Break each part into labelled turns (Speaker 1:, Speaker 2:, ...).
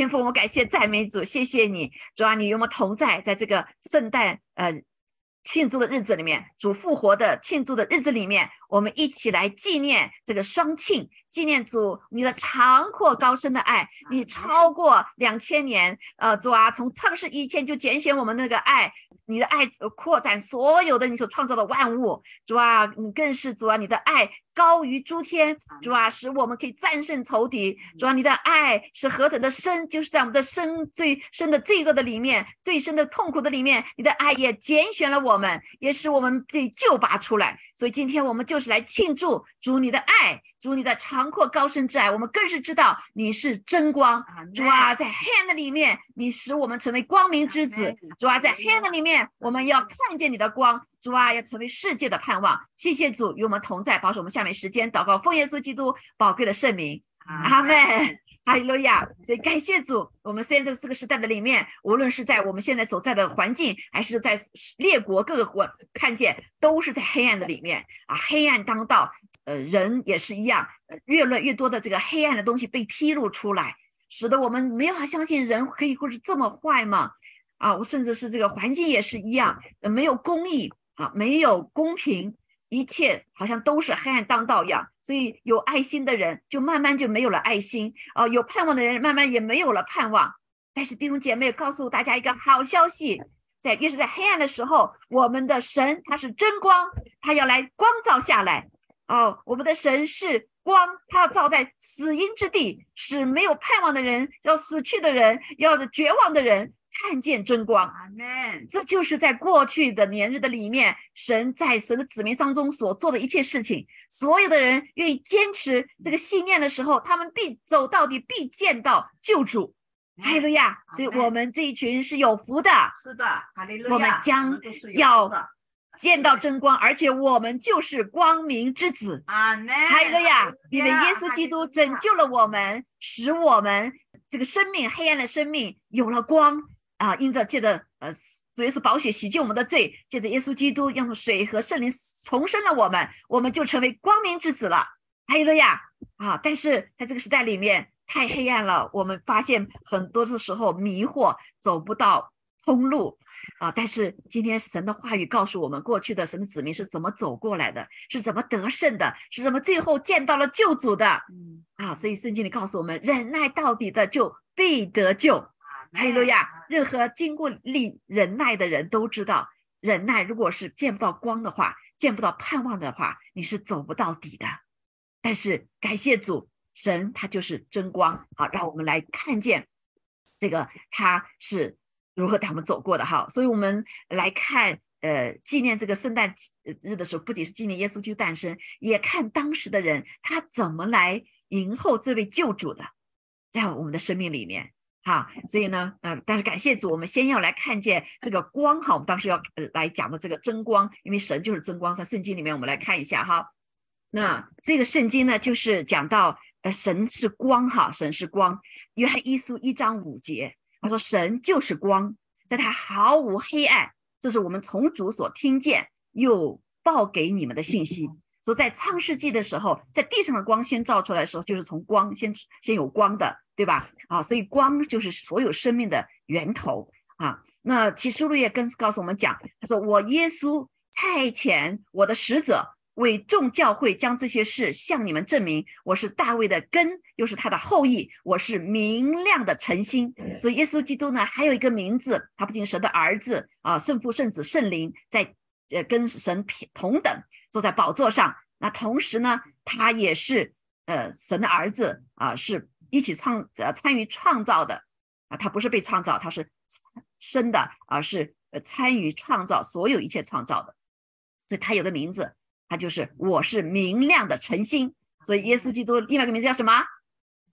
Speaker 1: 天父，我感谢赞美主，谢谢你，主啊，你与我们同在，在这个圣诞呃庆祝的日子里面，主复活的庆祝的日子里面，我们一起来纪念这个双庆，纪念主你的长阔高深的爱，你超过两千年，呃，主啊，从创世以前就拣选我们那个爱。你的爱扩展所有的你所创造的万物，主啊，你更是主啊，你的爱高于诸天，主啊，使我们可以战胜仇敌，主啊，你的爱是何等的深，就是在我们的深最深的罪恶的里面，最深的痛苦的里面，你的爱也拣选了我们，也使我们被救拔出来。所以今天我们就是来庆祝主你的爱。主你的长阔高深之爱，我们更是知道你是真光。主啊，在黑暗的里面，你使我们成为光明之子。主啊，在黑暗的里面，我们要看见你的光。主啊，要成为世界的盼望。谢谢主与我们同在，保守我们下面时间祷告，奉耶稣基督宝贵的圣名。阿门。哈利路亚。所以感谢主，我们现在这个时代的里面，无论是在我们现在所在的环境，还是在列国各个国，看见都是在黑暗的里面啊，黑暗当道。呃，人也是一样，越来越多的这个黑暗的东西被披露出来，使得我们没法相信人可以会是这么坏吗？啊，我甚至是这个环境也是一样，没有公义啊，没有公平，一切好像都是黑暗当道一样。所以有爱心的人就慢慢就没有了爱心，啊，有盼望的人慢慢也没有了盼望。但是弟兄姐妹告诉大家一个好消息，在越是在黑暗的时候，我们的神他是真光，他要来光照下来。哦，我们的神是光，他要照在死荫之地，使没有盼望的人、要死去的人、要绝望的人看见真光。阿门。这就是在过去的年日的里面，神在神的子民当中所做的一切事情。所有的人愿意坚持这个信念的时候，他们必走到底，必见到救主。哈利路亚！所以我们这一群是有福的。
Speaker 2: 是的，哈利路亚。
Speaker 1: 我们将要。见到真光，而且我们就是光明之子。
Speaker 2: 阿门。
Speaker 1: 还有一个呀，因为耶稣基督拯救了我们，使我们这个生命黑暗的生命有了光啊！因着借着呃主耶稣宝血洗净我们的罪，借着耶稣基督用水和圣灵重生了我们，我们就成为光明之子了。还有了呀啊！但是在这个时代里面太黑暗了，我们发现很多的时候迷惑，走不到通路。啊！但是今天神的话语告诉我们，过去的神的子民是怎么走过来的，是怎么得胜的，是怎么最后见到了救主的。嗯啊，所以圣经里告诉我们，忍耐到底的就必得救。哈利路亚！任何经过历忍耐的人都知道，忍耐如果是见不到光的话，见不到盼望的话，你是走不到底的。但是感谢主，神他就是真光啊！让我们来看见这个，他是。如何他们走过的哈，所以我们来看，呃，纪念这个圣诞日的时候，不仅是纪念耶稣基督诞生，也看当时的人他怎么来迎候这位救主的，在我们的生命里面哈。所以呢，呃，但是感谢主，我们先要来看见这个光哈。我们当时要呃来讲的这个真光，因为神就是真光，在圣经里面我们来看一下哈。那这个圣经呢，就是讲到呃，神是光哈，神是光。约翰一书一章五节。他说：“神就是光，在他毫无黑暗。”这是我们从主所听见又报给你们的信息。在创世纪的时候，在地上的光先照出来的时候，就是从光先先有光的，对吧？啊，所以光就是所有生命的源头啊。那启示录也跟告诉我们讲，他说：“我耶稣派遣我的使者。”为众教会将这些事向你们证明，我是大卫的根，又是他的后裔，我是明亮的晨星。所以耶稣基督呢，还有一个名字，他不仅神的儿子啊，圣父、圣子、圣灵，在呃跟神同等坐在宝座上。那同时呢，他也是呃神的儿子啊，是一起创呃参与创造的啊，他不是被创造，他是生的，而是呃参与创造所有一切创造的，所以他有个名字。他就是我是明亮的晨星，所以耶稣基督另外一个名字叫什么？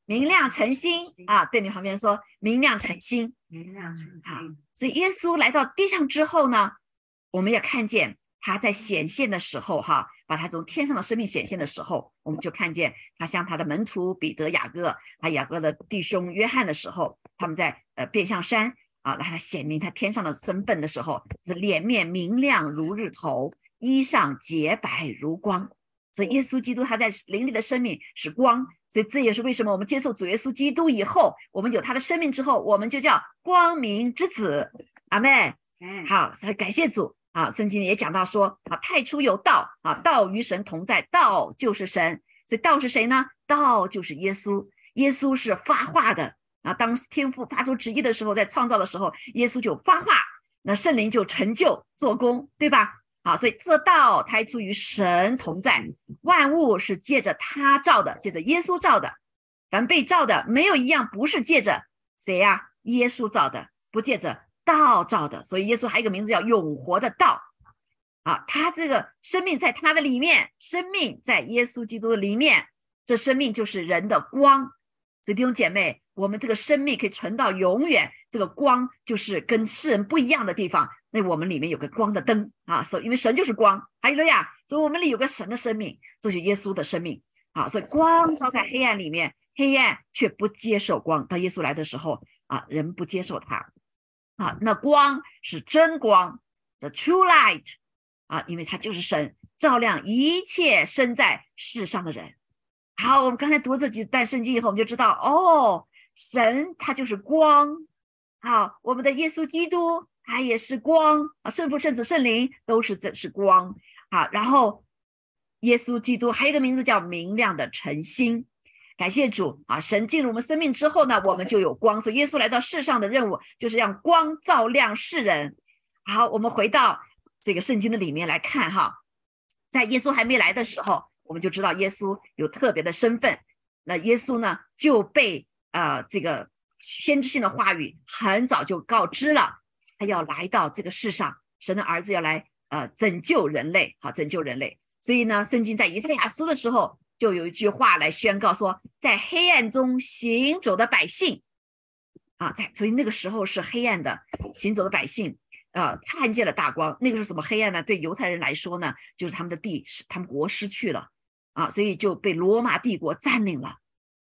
Speaker 1: 明亮晨星啊！对你旁边说明亮晨星，
Speaker 2: 明亮晨星。
Speaker 1: 所以耶稣来到地上之后呢，我们也看见他在显现的时候，哈，把他从天上的生命显现的时候，我们就看见他向他的门徒彼得、雅各，他雅各的弟兄约翰的时候，他们在呃变相山啊，让他显明他天上的身份的时候，是脸面明亮如日头。衣裳洁白如光，所以耶稣基督他在灵里的生命是光，所以这也是为什么我们接受主耶稣基督以后，我们有他的生命之后，我们就叫光明之子。阿妹，
Speaker 2: 嗯，
Speaker 1: 好，所以感谢主啊！圣经也讲到说啊，太初有道啊，道与神同在，道就是神。所以道是谁呢？道就是耶稣，耶稣是发话的啊。当天父发出旨意的时候，在创造的时候，耶稣就发话，那圣灵就成就做工，对吧？好，所以这道胎出于神同在，万物是借着他造的，借着耶稣造的。凡被造的，没有一样不是借着谁呀？耶稣造的，不借着道造的。所以耶稣还有一个名字叫永活的道。啊，他这个生命在他的里面，生命在耶稣基督的里面，这生命就是人的光。所以弟兄姐妹，我们这个生命可以存到永远，这个光就是跟世人不一样的地方。那我们里面有个光的灯啊，所以因为神就是光，还有了呀，所以我们里有个神的生命，这是耶稣的生命啊。所以光照在黑暗里面，黑暗却不接受光。当耶稣来的时候啊，人不接受他啊。那光是真光，the true light 啊，因为他就是神，照亮一切生在世上的人。好，我们刚才读这几段圣经以后，我们就知道哦，神他就是光。好，我们的耶稣基督。它也是光啊，圣父、圣子、圣灵都是这是光好。然后，耶稣基督还有一个名字叫明亮的晨星。感谢主啊！神进入我们生命之后呢，我们就有光。所以耶稣来到世上的任务就是让光照亮世人。好，我们回到这个圣经的里面来看哈，在耶稣还没来的时候，我们就知道耶稣有特别的身份。那耶稣呢就被呃这个先知性的话语很早就告知了。他要来到这个世上，神的儿子要来，呃，拯救人类，好，拯救人类。所以呢，圣经在以赛亚书的时候，就有一句话来宣告说，在黑暗中行走的百姓，啊，在所以那个时候是黑暗的行走的百姓，呃，看见了大光。那个是什么黑暗呢？对犹太人来说呢，就是他们的地是他们国失去了，啊，所以就被罗马帝国占领了。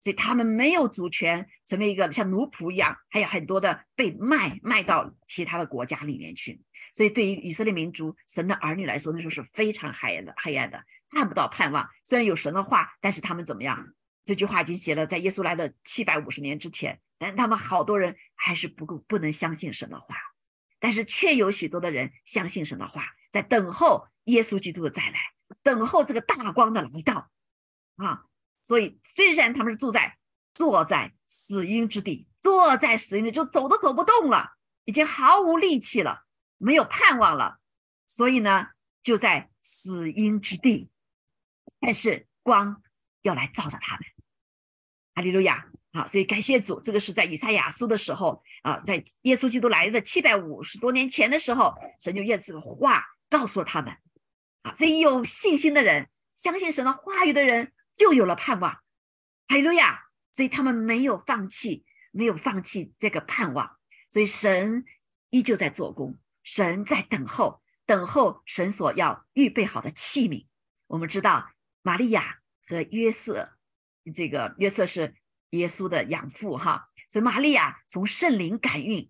Speaker 1: 所以他们没有主权，成为一个像奴仆一样，还有很多的被卖卖到其他的国家里面去。所以对于以色列民族、神的儿女来说，那时候是非常黑暗的、黑暗的，看不到盼望。虽然有神的话，但是他们怎么样？这句话已经写了在耶稣来的七百五十年之前，但他们好多人还是不够不能相信神的话，但是却有许多的人相信神的话，在等候耶稣基督的再来，等候这个大光的来到啊。所以，虽然他们是住在坐在死荫之地，坐在死荫里就走都走不动了，已经毫无力气了，没有盼望了。所以呢，就在死荫之地，但是光要来照着他们。哈利路亚！好，所以感谢主，这个是在以赛亚书的时候啊，在耶稣基督来的七百五十多年前的时候，神就用这个话告诉了他们。啊，所以有信心的人，相信神的话语的人。就有了盼望，哈利路亚！所以他们没有放弃，没有放弃这个盼望。所以神依旧在做工，神在等候，等候神所要预备好的器皿。我们知道玛利亚和约瑟，这个约瑟是耶稣的养父哈，所以玛利亚从圣灵感孕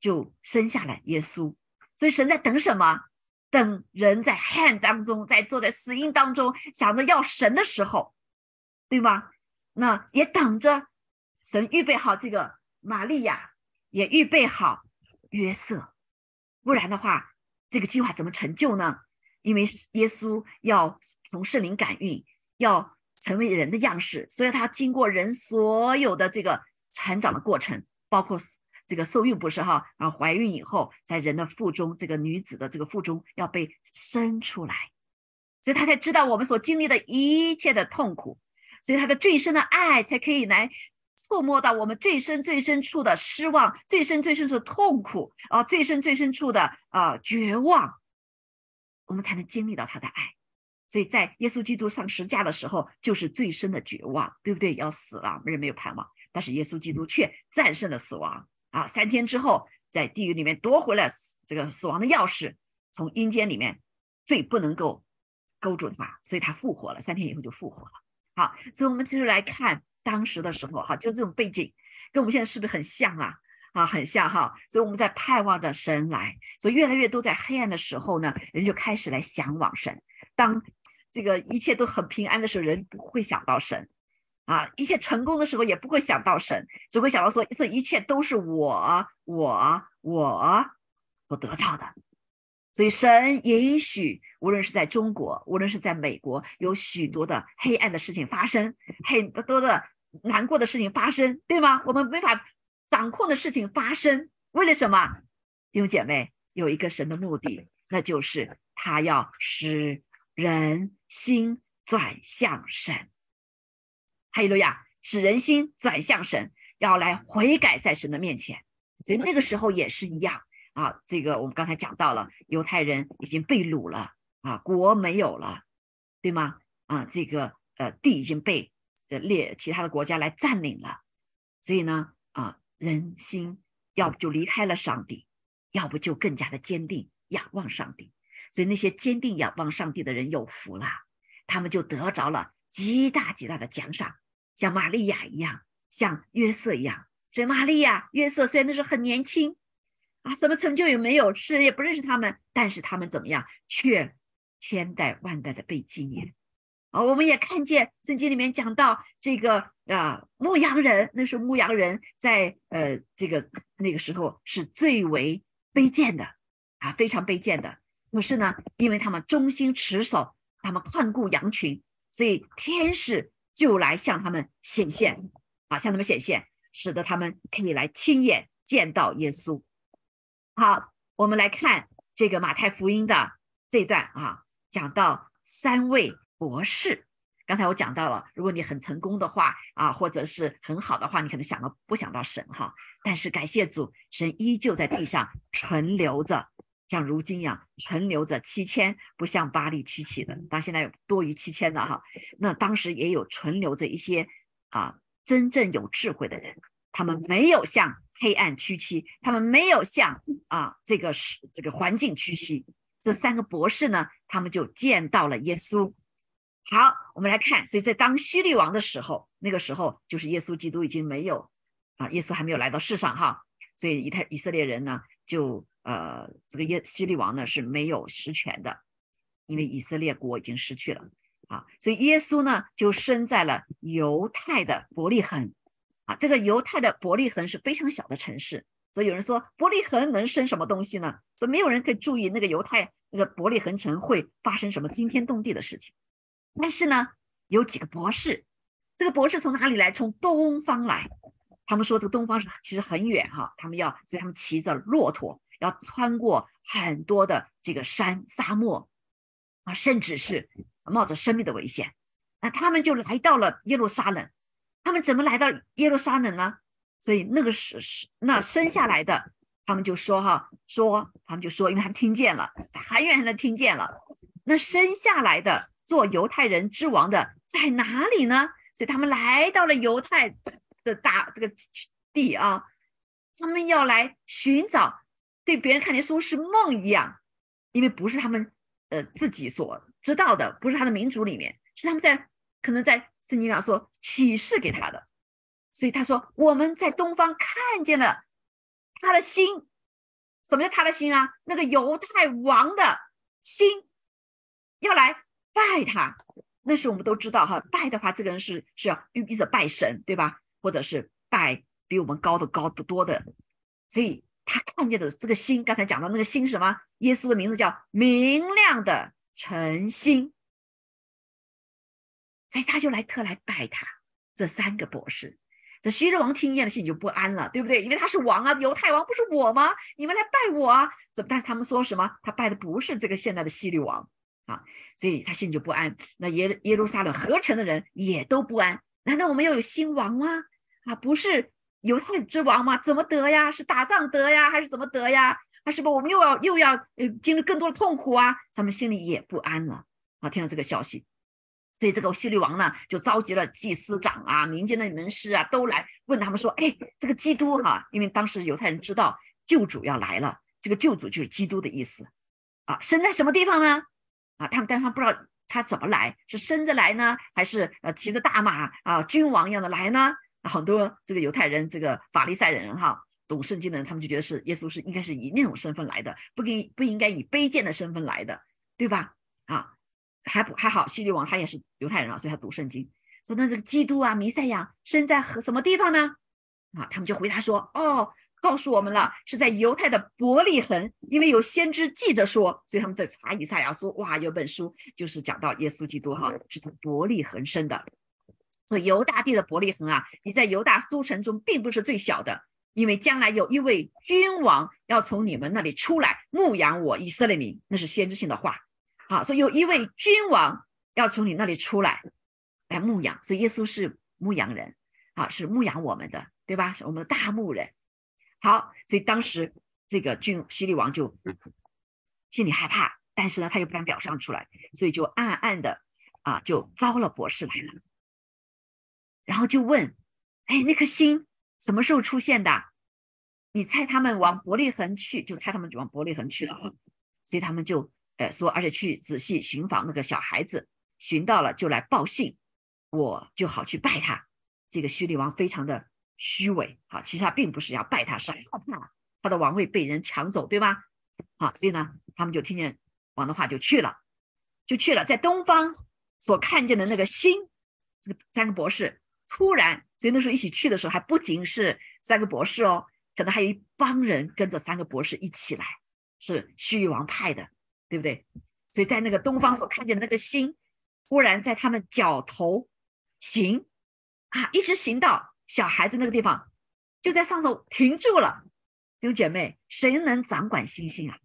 Speaker 1: 就生下了耶稣。所以神在等什么？等人在黑暗当中，在坐在死荫当中，想着要神的时候，对吗？那也等着神预备好这个玛利亚，也预备好约瑟，不然的话，这个计划怎么成就呢？因为耶稣要从圣灵感孕，要成为人的样式，所以他经过人所有的这个成长的过程，包括。这个受孕不是哈，然后怀孕以后，在人的腹中，这个女子的这个腹中要被生出来，所以他才知道我们所经历的一切的痛苦，所以他的最深的爱才可以来触摸到我们最深最深处的失望，最深最深处的痛苦啊，最深最深处的啊绝望，我们才能经历到他的爱。所以在耶稣基督上十架的时候，就是最深的绝望，对不对？要死了，人没有盼望，但是耶稣基督却战胜了死亡。啊，三天之后，在地狱里面夺回了这个死亡的钥匙，从阴间里面最不能够勾住他，所以他复活了。三天以后就复活了。好，所以我们继续来看当时的时候，哈，就这种背景，跟我们现在是不是很像啊？啊，很像哈。所以我们在盼望着神来，所以越来越多在黑暗的时候呢，人就开始来向往神。当这个一切都很平安的时候，人不会想到神啊；一切成功的时候，也不会想到神，只会想到说这一切都是我我我所得到的。所以神允许，无论是在中国，无论是在美国，有许多的黑暗的事情发生，很多的难过的事情发生，对吗？我们没法掌控的事情发生，为了什么？弟兄姐妹，有一个神的目的，那就是他要使人心转向神。哈利路亚，使人心转向神，要来悔改在神的面前。所以那个时候也是一样。啊，这个我们刚才讲到了，犹太人已经被掳了啊，国没有了，对吗？啊，这个呃地已经被呃列其他的国家来占领了，所以呢，啊，人心要不就离开了上帝，要不就更加的坚定仰望上帝。所以那些坚定仰望上帝的人有福了，他们就得着了极大极大的奖赏，像玛利亚一样，像约瑟一样。所以玛利亚、约瑟虽然那时候很年轻。啊，什么成就也没有，世人也不认识他们，但是他们怎么样，却千代万代的被纪念。啊，我们也看见圣经里面讲到这个啊，牧羊人，那是牧羊人在呃这个那个时候是最为卑贱的啊，非常卑贱的。可是呢，因为他们忠心持守，他们看顾羊群，所以天使就来向他们显现啊，向他们显现，使得他们可以来亲眼见到耶稣。好，我们来看这个马太福音的这段啊，讲到三位博士。刚才我讲到了，如果你很成功的话啊，或者是很好的话，你可能想到不想到神哈。但是感谢主，神依旧在地上存留着，像如今一样存留着七千，不像巴黎屈起的，当现在有多于七千的哈。那当时也有存留着一些啊，真正有智慧的人，他们没有向。黑暗屈膝，他们没有向啊这个是这个环境屈膝。这三个博士呢，他们就见到了耶稣。好，我们来看，所以在当希律王的时候，那个时候就是耶稣基督已经没有啊，耶稣还没有来到世上哈。所以以太以色列人呢，就呃这个耶希律王呢是没有实权的，因为以色列国已经失去了啊。所以耶稣呢就生在了犹太的伯利恒。啊，这个犹太的伯利恒是非常小的城市，所以有人说伯利恒能生什么东西呢？所以没有人可以注意那个犹太那个伯利恒城会发生什么惊天动地的事情。但是呢，有几个博士，这个博士从哪里来？从东方来。他们说这个东方是其实很远哈，他们要所以他们骑着骆驼，要穿过很多的这个山沙漠啊，甚至是冒着生命的危险。那他们就来到了耶路撒冷。他们怎么来到耶路撒冷呢？所以那个是是那生下来的，他们就说哈说，他们就说，因为他们听见了，很远很远听见了。那生下来的做犹太人之王的在哪里呢？所以他们来到了犹太的大这个地啊，他们要来寻找，对别人看见说是梦一样，因为不是他们呃自己所知道的，不是他的民族里面，是他们在可能在。圣经上说启示给他的，所以他说我们在东方看见了他的心，什么叫他的心啊？那个犹太王的心要来拜他，那时我们都知道哈。拜的话，这个人是是要一直拜神，对吧？或者是拜比我们高的高得多的，所以他看见的这个心，刚才讲到那个心什么？耶稣的名字叫明亮的晨心。所以他就来特来拜他，这三个博士，这希律王听见了心里就不安了，对不对？因为他是王啊，犹太王不是我吗？你们来拜我啊？怎么？但是他们说什么？他拜的不是这个现在的希律王啊，所以他心里就不安。那耶耶路撒冷合成的人也都不安。难道我们要有新王吗？啊，不是犹太之王吗？怎么得呀？是打仗得呀，还是怎么得呀？啊，是不？我们又要又要呃经历更多的痛苦啊？他们心里也不安了啊！听到这个消息。所以这个希律王呢，就召集了祭司长啊、民间的门师啊，都来问他们说：“哎，这个基督哈，因为当时犹太人知道救主要来了，这个救主就是基督的意思啊，生在什么地方呢？啊，他们但他不知道他怎么来，是生着来呢，还是呃骑着大马啊，君王一样的来呢？很多这个犹太人，这个法利赛人哈，懂圣经的人，他们就觉得是耶稣是应该是以那种身份来的，不给不应该以卑贱的身份来的，对吧？啊。”还不还好，希律王他也是犹太人啊，所以他读圣经。说那这个基督啊，弥赛亚生在何什么地方呢？啊，他们就回答说：哦，告诉我们了，是在犹太的伯利恒，因为有先知记着说，所以他们在查以赛亚书。哇，有本书就是讲到耶稣基督哈是从伯利恒生的。所以犹大地的伯利恒啊，你在犹大诸城中并不是最小的，因为将来有一位君王要从你们那里出来牧养我以色列民，那是先知性的话。好，所以有一位君王要从你那里出来，来牧养。所以耶稣是牧羊人，啊，是牧养我们的，对吧？是我们的大牧人。好，所以当时这个君希律王就心里害怕，但是呢，他又不敢表上出来，所以就暗暗的啊，就招了博士来了。然后就问，哎，那颗星什么时候出现的？你猜他们往伯利恒去，就猜他们往伯利恒去了。所以他们就。呃，说，而且去仔细寻访那个小孩子，寻到了就来报信，我就好去拜他。这个虚利王非常的虚伪，好，其实他并不是要拜他，是害怕他的王位被人抢走，对吧？好，所以呢，他们就听见王的话就去了，就去了，在东方所看见的那个星，这个三个博士突然，所以那时候一起去的时候，还不仅是三个博士哦，可能还有一帮人跟着三个博士一起来，是虚利王派的。对不对？所以在那个东方所看见的那个星，忽然在他们脚头行啊，一直行到小孩子那个地方，就在上头停住了。弟兄姐妹，谁能掌管星星啊？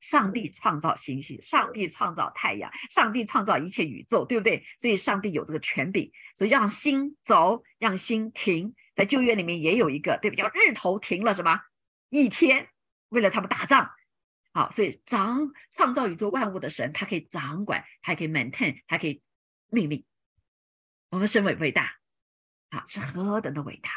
Speaker 1: 上帝创造星星，上帝创造太阳，上帝创造一切宇宙，对不对？所以上帝有这个权柄，所以让星走，让星停。在旧约里面也有一个，对不？叫日头停了什么一天，为了他们打仗。好，所以掌创造宇宙万物的神，他可以掌管，还可以 maintain，还可以命令。我们神伟伟大，啊，是何等的伟大！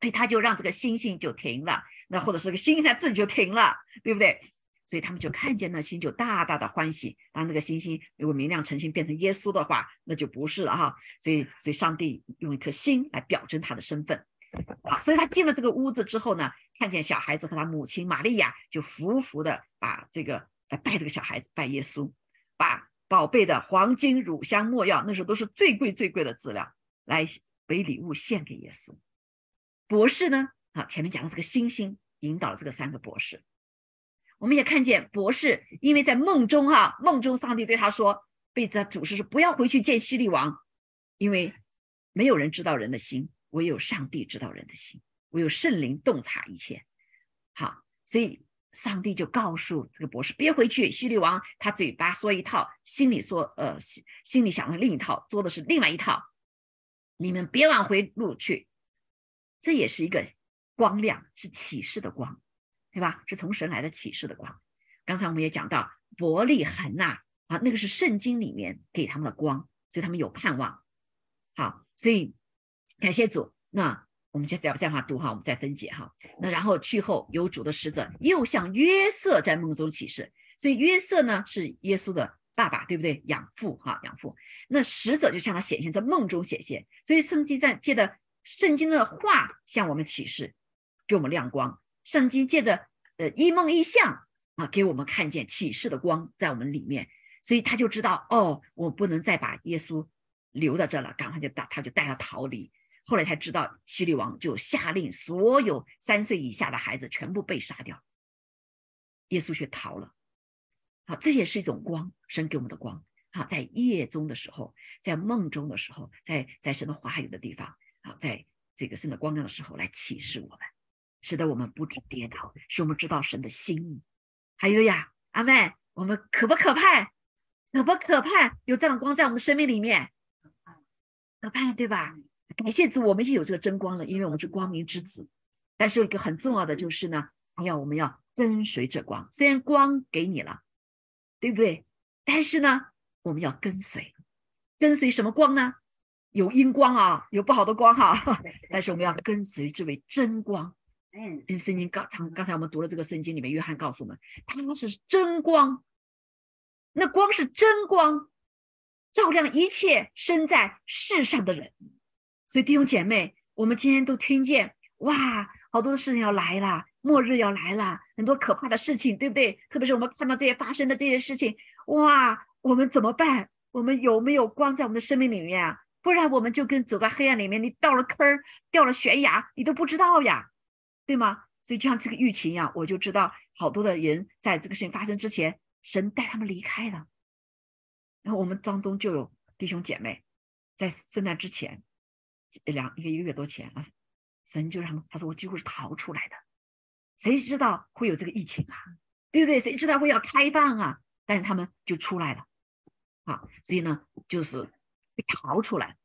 Speaker 1: 所以他就让这个星星就停了，那或者是个星星它自己就停了，对不对？所以他们就看见那星就大大的欢喜。当那个星星如果明亮成星变成耶稣的话，那就不是了哈。所以，所以上帝用一颗星来表征他的身份。好，所以他进了这个屋子之后呢，看见小孩子和他母亲玛利亚，就服服的把这个来拜这个小孩子，拜耶稣，把宝贝的黄金、乳香、没药，那时候都是最贵最贵的资料，来为礼物献给耶稣。博士呢，啊，前面讲的这个星星引导了这个三个博士，我们也看见博士，因为在梦中哈，梦中上帝对他说，被这主事说不要回去见希律王，因为没有人知道人的心。唯有上帝知道人的心，唯有圣灵洞察一切。好，所以上帝就告诉这个博士别回去。希律王他嘴巴说一套，心里说呃心心里想的另一套，做的是另外一套。你们别往回路去。这也是一个光亮，是启示的光，对吧？是从神来的启示的光。刚才我们也讲到伯利恒呐，啊，那个是圣经里面给他们的光，所以他们有盼望。好，所以。感谢主，那我们接下来再往读哈，我们再分解哈。那然后去后有主的使者又向约瑟在梦中启示，所以约瑟呢是耶稣的爸爸，对不对？养父哈，养父。那使者就向他显现，在梦中显现。所以圣经在借着圣经的话向我们启示，给我们亮光。圣经借着呃一梦一象啊，给我们看见启示的光在我们里面。所以他就知道哦，我不能再把耶稣留在这了，赶快就带他就带他逃离。后来才知道，希律王就下令，所有三岁以下的孩子全部被杀掉。耶稣却逃了。好，这也是一种光，神给我们的光。好，在夜中的时候，在梦中的时候，在在神的话语的地方，好，在这个神的光亮的时候来启示我们，使得我们不致跌倒，使我们知道神的心意。还有呀，阿妹，我们可不可怕？可不可怕？有这样的光在我们的生命里面，可怕，对吧？感谢主，我们是有这个真光了，因为我们是光明之子。但是有一个很重要的就是呢，要我们要跟随着光。虽然光给你了，对不对？但是呢，我们要跟随，跟随什么光呢？有阴光啊，有不好的光哈。但是我们要跟随这位真光。嗯，因为圣经刚刚刚才我们读了这个圣经里面，约翰告诉我们，他是真光，那光是真光，照亮一切身在世上的人。所以弟兄姐妹，我们今天都听见哇，好多的事情要来了，末日要来了，很多可怕的事情，对不对？特别是我们看到这些发生的这些事情，哇，我们怎么办？我们有没有光在我们的生命里面啊？不然我们就跟走在黑暗里面，你到了坑儿，掉了悬崖，你都不知道呀，对吗？所以就像这个疫情一样，我就知道好多的人在这个事情发生之前，神带他们离开了。然后我们当中就有弟兄姐妹，在圣诞之前两一个一个月多前啊，神就让他们他说我几乎是逃出来的。谁知道会有这个疫情啊？对不对？谁知道会要开放啊？但是他们就出来了，啊，所以呢，就是被逃出来。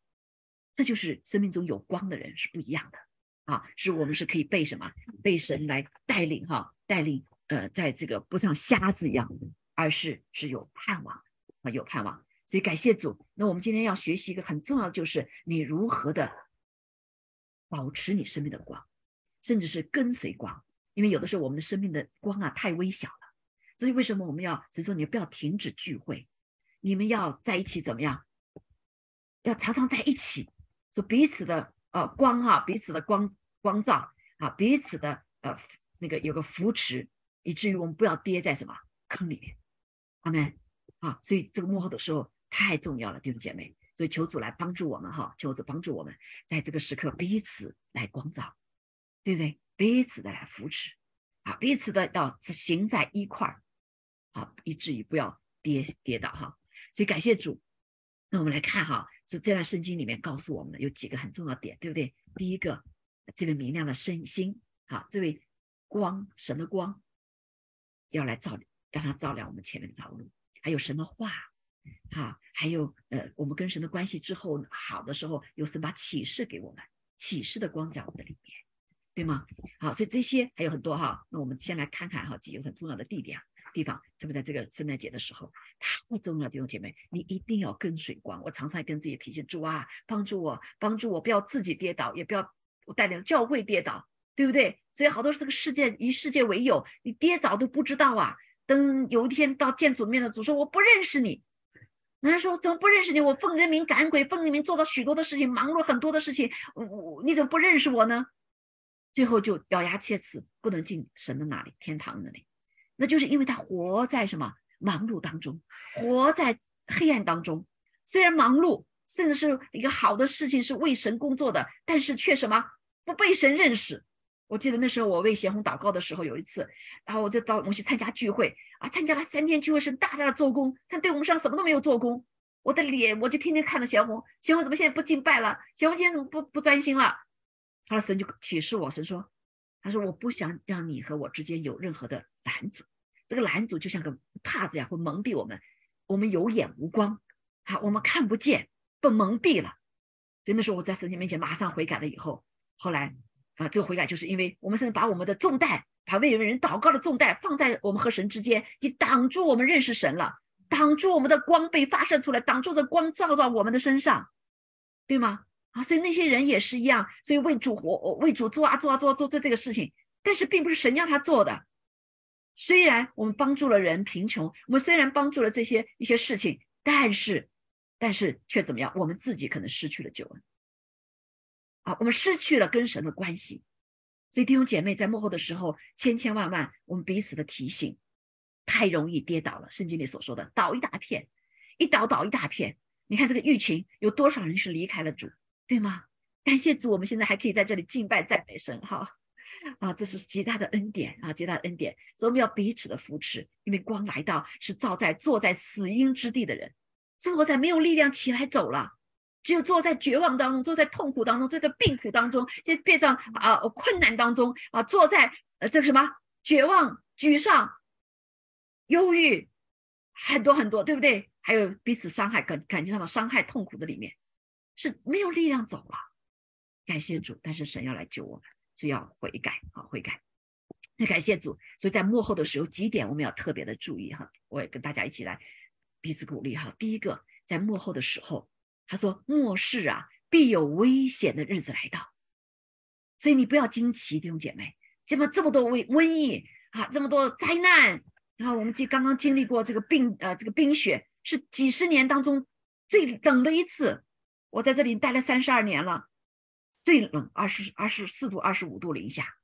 Speaker 1: 这就是生命中有光的人是不一样的啊，是我们是可以被什么被神来带领哈，带领呃，在这个不像瞎子一样，而是是有盼望啊，有盼望。所以感谢主。那我们今天要学习一个很重要，就是你如何的保持你生命的光，甚至是跟随光。因为有的时候我们的生命的光啊太微小了，所以为什么我们要神说你不要停止聚会，你们要在一起怎么样？要常常在一起，说彼此的呃光哈，彼此的光光照啊，彼此的呃那个有个扶持，以至于我们不要跌在什么坑里面，阿门啊！所以这个幕后的时候太重要了，弟兄姐妹，所以求主来帮助我们哈，求主帮助我们在这个时刻彼此来光照，对不对？彼此的来扶持，啊，彼此的要行在一块儿，啊，以至于不要跌跌倒哈。所以感谢主。那我们来看哈，是这段圣经里面告诉我们的有几个很重要点，对不对？第一个，这位明亮的身心，好，这位光，神的光，要来照，让它照亮我们前面的道路。还有神的话，哈，还有呃，我们跟神的关系之后好的时候，有神把启示给我们，启示的光在我们的里面。对吗？好，所以这些还有很多哈。那我们先来看看哈几个很重要的地点地方，特别在这个圣诞节的时候，太重要，弟兄姐妹，你一定要跟随光。我常常跟自己提醒主啊，帮助我，帮助我，不要自己跌倒，也不要我带领教会跌倒，对不对？所以好多这个世界以世界为友，你跌倒都不知道啊。等有一天到见主面的主说我不认识你，男人说怎么不认识你？我奉人名赶鬼，奉人名做了许多的事情，忙碌很多的事情，我我你怎么不认识我呢？最后就咬牙切齿，不能进神的那里，天堂那里，那就是因为他活在什么忙碌当中，活在黑暗当中。虽然忙碌，甚至是一个好的事情，是为神工作的，但是却什么不被神认识。我记得那时候我为贤红祷告的时候，有一次，然后我就到我们去参加聚会啊，参加了三天聚会，神大大的做工，但对我们上什么都没有做工。我的脸，我就天天看着贤红，贤红怎么现在不敬拜了？贤红今天怎么不不专心了？他的神就启示我，神说：“他说我不想让你和我之间有任何的拦阻，这个拦阻就像个帕子呀，会蒙蔽我们，我们有眼无光，好，我们看不见，被蒙蔽了。所以那时候我在神前面前马上悔改了。以后，后来啊，这个悔改就是因为我们甚至把我们的重担，把为人祷告的重担放在我们和神之间，你挡住我们认识神了，挡住我们的光被发射出来，挡住的光照到我们的身上，对吗？”啊，所以那些人也是一样，所以为主活，为主做啊做啊做做做这个事情，但是并不是神让他做的。虽然我们帮助了人贫穷，我们虽然帮助了这些一些事情，但是，但是却怎么样？我们自己可能失去了救恩。啊，我们失去了跟神的关系。所以弟兄姐妹在幕后的时候，千千万万，我们彼此的提醒，太容易跌倒了。圣经里所说的，倒一大片，一倒倒一大片。你看这个疫情，有多少人是离开了主？对吗？感谢主，我们现在还可以在这里敬拜赞美神，哈啊，这是极大的恩典啊，极大的恩典。所以我们要彼此的扶持，因为光来到是照在坐在死荫之地的人，坐在没有力量起来走了，只有坐在绝望当中，坐在痛苦当中，这个病苦当中，就变成啊困难当中啊，坐在呃这个什么绝望、沮丧、忧郁，很多很多，对不对？还有彼此伤害、感感情上的伤害、痛苦的里面。是没有力量走了，感谢主，但是神要来救我们，就要悔改啊，悔改。那感谢主，所以在幕后的时候几点我们要特别的注意哈，我也跟大家一起来彼此鼓励哈。第一个，在幕后的时候，他说末世啊必有危险的日子来到，所以你不要惊奇，弟兄姐妹，这么这么多瘟瘟疫啊，这么多灾难，然后我们经刚刚经历过这个冰呃这个冰雪，是几十年当中最冷的一次。我在这里待了三十二年了，最冷二十二十四度、二十五度零下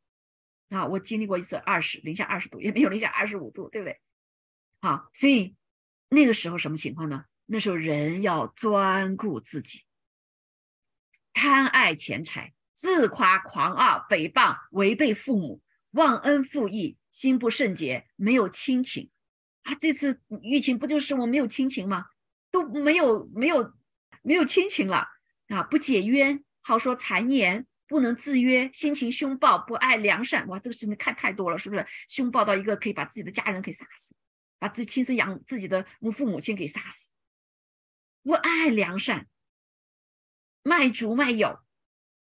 Speaker 1: 啊！我经历过一次二十零下二十度，也没有零下二十五度，对不对？好，所以那个时候什么情况呢？那时候人要专顾自己，贪爱钱财，自夸狂傲，诽谤，违背父母，忘恩负义，心不圣洁，没有亲情。啊，这次疫情不就是我没有亲情吗？都没有没有没有亲情了啊！不解冤，好说谗言，不能自约，心情凶暴，不爱良善。哇，这个事情看太多了，是不是？凶暴到一个可以把自己的家人给杀死，把自己亲生养自己的父母亲给杀死。不爱良善，卖主卖友，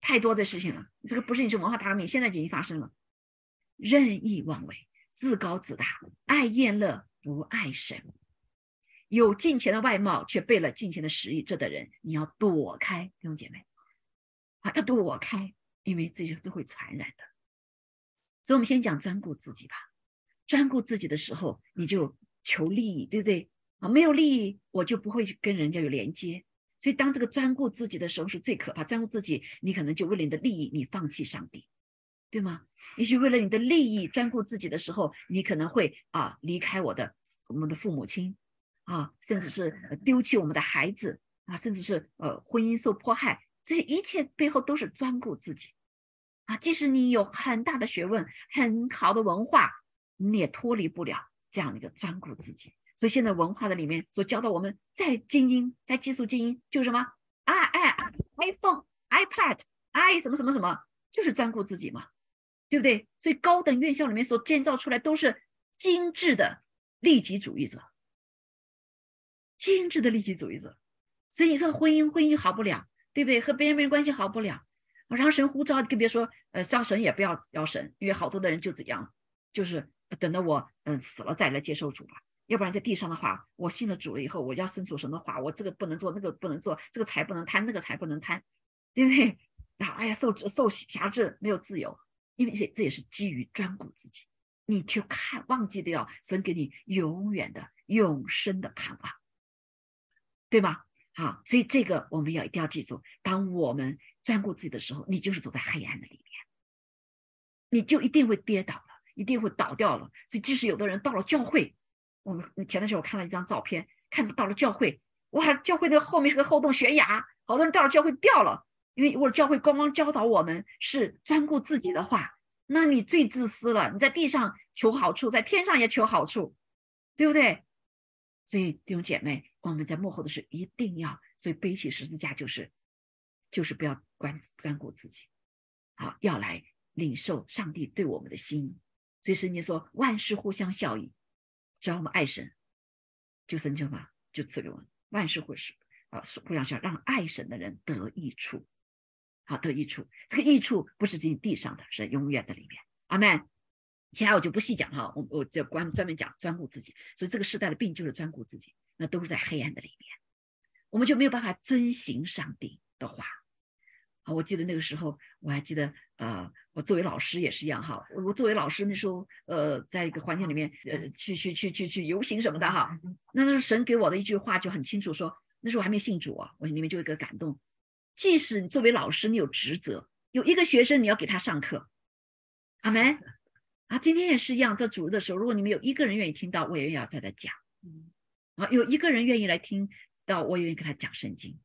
Speaker 1: 太多的事情了。这个不是你是文化大革命，现在已经发生了。任意妄为，自高自大，爱厌乐。不爱神，有金钱的外貌，却背了金钱的实意，这的人你要躲开，弟兄姐妹啊，要躲开，因为这些都会传染的。所以，我们先讲专顾自己吧。专顾自己的时候，你就求利益，对不对啊？没有利益，我就不会跟人家有连接。所以，当这个专顾自己的时候，是最可怕。专顾自己，你可能就为了你的利益，你放弃上帝。对吗？也许为了你的利益专顾自己的时候，你可能会啊离开我的我们的父母亲啊，甚至是丢弃我们的孩子啊，甚至是呃婚姻受迫害，这些一切背后都是专顾自己啊。即使你有很大的学问、很好的文化，你也脱离不了这样的一个专顾自己。所以现在文化的里面所教导我们，在精英，在技术精英，就是什么啊哎 iPhone、iPad、i 什么什么什么，就是专顾自己嘛。对不对？所以高等院校里面所建造出来都是精致的利己主义者，精致的利己主义者。所以你说婚姻，婚姻好不了，对不对？和别人没关系好不了。然后神呼召，更别说呃，烧神也不要要神，因为好多的人就这样，就是等到我嗯死了再来接受主吧。要不然在地上的话，我信了主了以后，我要遵守神的话，我这个不能做，那个不能做，这个财不能贪，那个财不能贪，对不对？然 后哎呀，受受辖制，没有自由。因为这这也是基于专顾自己，你去看忘记掉神给你永远的永生的盼望，对吧？好，所以这个我们要一定要记住，当我们专顾自己的时候，你就是走在黑暗的里面，你就一定会跌倒了，一定会倒掉了。所以即使有的人到了教会，我们前段时间我看了一张照片，看到到了教会，哇，教会的后面是个后洞悬崖，好多人到了教会掉了。因为我教会刚刚教导我们是专顾自己的话，那你最自私了。你在地上求好处，在天上也求好处，对不对？所以弟兄姐妹，我们在幕后的事一定要，所以背起十字架就是，就是不要关关顾自己，好，要来领受上帝对我们的心。所以圣经说万事互相效益，只要我们爱神，就神就嘛，就赐给我们万事会是啊互相效，让爱神的人得益处。好得益处，这个益处不是仅地上的，是永远的里面。阿门。其他我就不细讲哈，我我就关专门讲专顾自己。所以这个时代的病就是专顾自己，那都是在黑暗的里面，我们就没有办法遵行上帝的话。啊，我记得那个时候，我还记得，呃，我作为老师也是一样哈。我作为老师那时候，呃，在一个环境里面，呃，去去去去去游行什么的哈。那时候神给我的一句话就很清楚，说那时候我还没信主啊，我里面就有一个感动。即使你作为老师，你有职责，有一个学生你要给他上课，阿门啊！今天也是一样，在主日的时候，如果你们有一个人愿意听到，我也要在这讲，啊，有一个人愿意来听到，我也愿意给他讲圣经，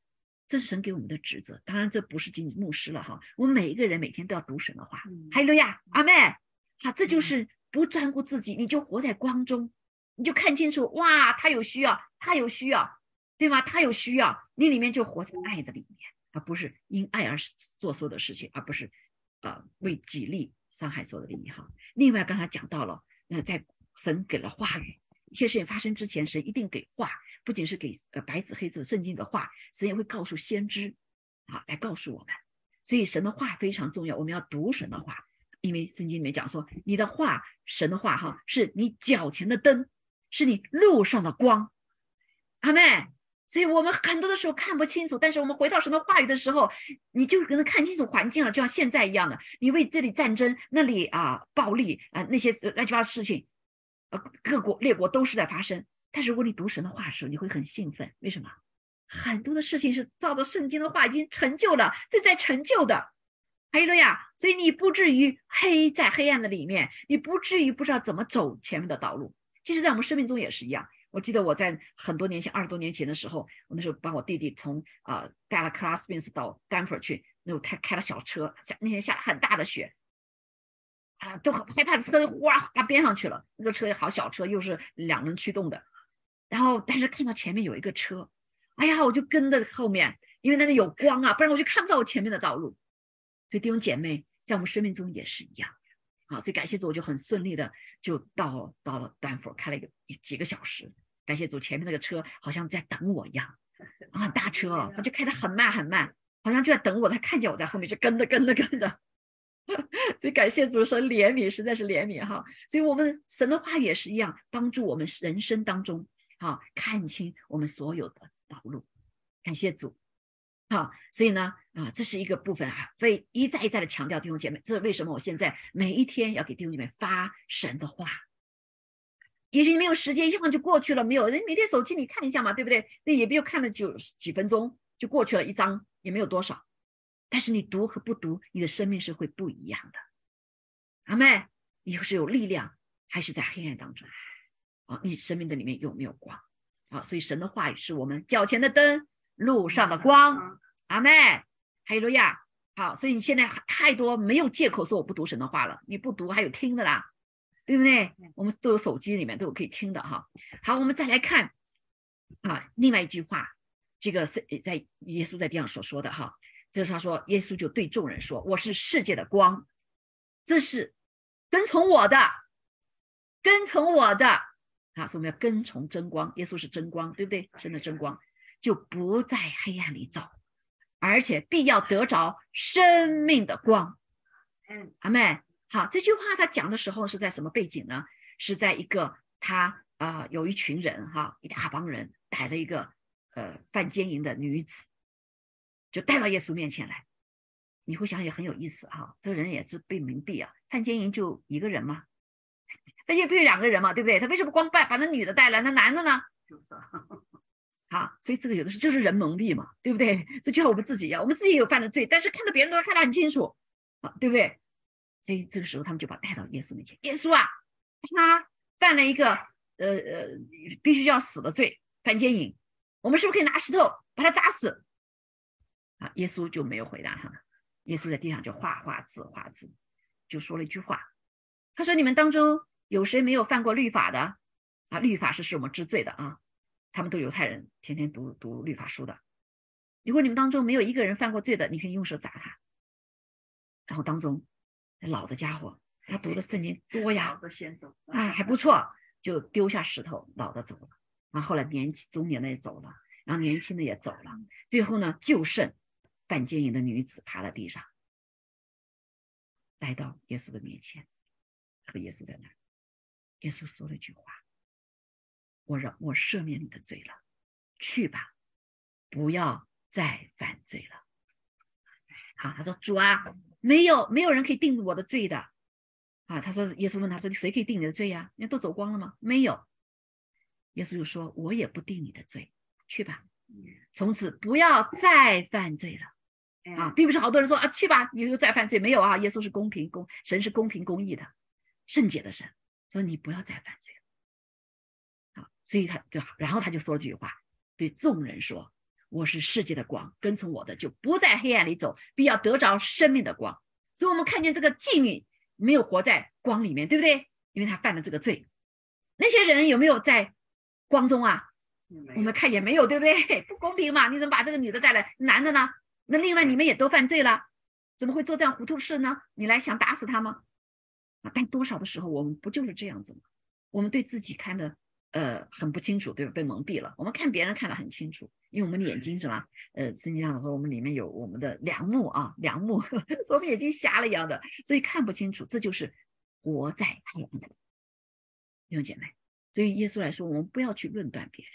Speaker 1: 这是神给我们的职责。当然，这不是仅仅牧师了哈，我们每一个人每天都要读神的话。哈利路亚，阿妹。好，这就是不专顾自己，你就活在光中，你就看清楚，哇，他有需要，他有需要，对吗？他有需要，你里面就活在爱的里面。而不是因爱而做所有的事情，而不是，呃，为己利伤害所有的利益哈。另外，刚才讲到了，那在神给了话语，一些事情发生之前，神一定给话，不仅是给呃白纸黑字圣经的话，神也会告诉先知，啊，来告诉我们。所以神的话非常重要，我们要读神的话，因为圣经里面讲说，你的话，神的话哈，是你脚前的灯，是你路上的光。阿妹。所以我们很多的时候看不清楚，但是我们回到神的话语的时候，你就可能看清楚环境了，就像现在一样的。你为这里战争，那里啊暴力啊那些乱七八糟事情，呃各国列国都是在发生。但是如果你读神的话的时候，你会很兴奋。为什么？很多的事情是照着圣经的话已经成就了，正在成就的。还有了呀，所以你不至于黑在黑暗的里面，你不至于不知道怎么走前面的道路。其实，在我们生命中也是一样。我记得我在很多年前，二十多年前的时候，我那时候帮我弟弟从啊带了 Classrooms 到丹佛去，那时候他开了小车，下那天下了很大的雪，啊，都很害怕，车哗哗边上去了。那个车也好小车，又是两轮驱动的，然后但是看到前面有一个车，哎呀，我就跟在后面，因为那里有光啊，不然我就看不到我前面的道路。所以弟兄姐妹，在我们生命中也是一样。啊，所以感谢主，我就很顺利的就到到了丹佛，开了一个几个小时。感谢主，前面那个车好像在等我一样，啊大车哦，他就开得很慢很慢，好像就在等我。他看见我在后面，就跟着跟着跟着。所以感谢主，神怜悯，实在是怜悯哈。所以我们神的话也是一样，帮助我们人生当中啊看清我们所有的道路。感谢主。好，所以呢，啊，这是一个部分啊，非一再一再的强调弟兄姐妹，这是为什么我现在每一天要给弟兄姐妹发神的话。也许你没有时间，一晃就过去了，没有人每天手机你看一下嘛，对不对？那也没有看了就几分钟就过去了，一张也没有多少。但是你读和不读，你的生命是会不一样的。阿妹，你是有力量，还是在黑暗当中？啊，你生命的里面有没有光？啊，所以神的话语是我们脚前的灯。路上的光，阿妹，哈利路亚。好，所以你现在太多没有借口说我不读神的话了，你不读还有听的啦，对不对？我们都有手机里面都有可以听的哈。好，我们再来看啊，另外一句话，这个是在耶稣在地上所说的哈，就是他说，耶稣就对众人说：“我是世界的光，这是跟从我的，跟从我的啊，所以我们要跟从真光，耶稣是真光，对不对？真的真光。”就不在黑暗里走，而且必要得着生命的光。嗯，阿妹，好，这句话他讲的时候是在什么背景呢？是在一个他啊，有一群人哈，一大帮人逮了一个呃犯奸淫的女子，就带到耶稣面前来。你会想也很有意思哈，这个人也是被蒙蔽啊，犯奸淫就一个人嘛，那也必须两个人嘛，对不对？他为什么光把把那女的带来，那男的呢？啊，所以这个有的时候就是人蒙蔽嘛，对不对？所以就像我们自己一样，我们自己也有犯的罪，但是看到别人都看得很清楚，啊，对不对？所以这个时候他们就把带到耶稣面前，耶稣啊，他犯了一个呃呃必须要死的罪，犯奸淫，我们是不是可以拿石头把他砸死？啊，耶稣就没有回答他们，耶稣在地上就画画字画字，就说了一句话，他说：“你们当中有谁没有犯过律法的？啊，律法是使我们知罪的啊。”他们都犹太人，天天读读律法书的。如果你们当中没有一个人犯过罪的，你可以用手砸他。然后当中老的家伙，他读的圣经多呀，啊还不错，就丢下石头，老的走了。然后后来年轻中年的也走了，然后年轻的也走了。最后呢，就剩犯奸淫的女子趴在地上，来到耶稣的面前，和耶稣在那。耶稣说了一句话。我让我赦免你的罪了，去吧，不要再犯罪了。好，他说主啊，没有没有人可以定我的罪的。啊，他说耶稣问他说谁可以定你的罪呀？人都走光了吗？没有。耶稣就说，我也不定你的罪，去吧，从此不要再犯罪了。啊，并不是好多人说啊，去吧，你又再犯罪没有啊？耶稣是公平公，神是公平公义的，圣洁的神，说你不要再犯罪了。啊。所以他就，然后他就说了这句话，对众人说：“我是世界的光，跟从我的就不在黑暗里走，必要得着生命的光。”所以，我们看见这个妓女没有活在光里面，对不对？因为她犯了这个罪。那些人有没有在光中啊？我们看也没有，对不对？不公平嘛！你怎么把这个女的带来，男的呢？那另外你们也都犯罪了，怎么会做这样糊涂事呢？你来想打死他吗？啊！但多少的时候，我们不就是这样子吗？我们对自己看的。呃，很不清楚，对吧？被蒙蔽了。我们看别人看得很清楚，因为我们的眼睛什么？呃，圣经上说我们里面有我们的良目啊，良目，我们眼睛瞎了一样的，所以看不清楚。这就是活在黑暗的弟兄姐妹。所以耶稣来说，我们不要去论断别人。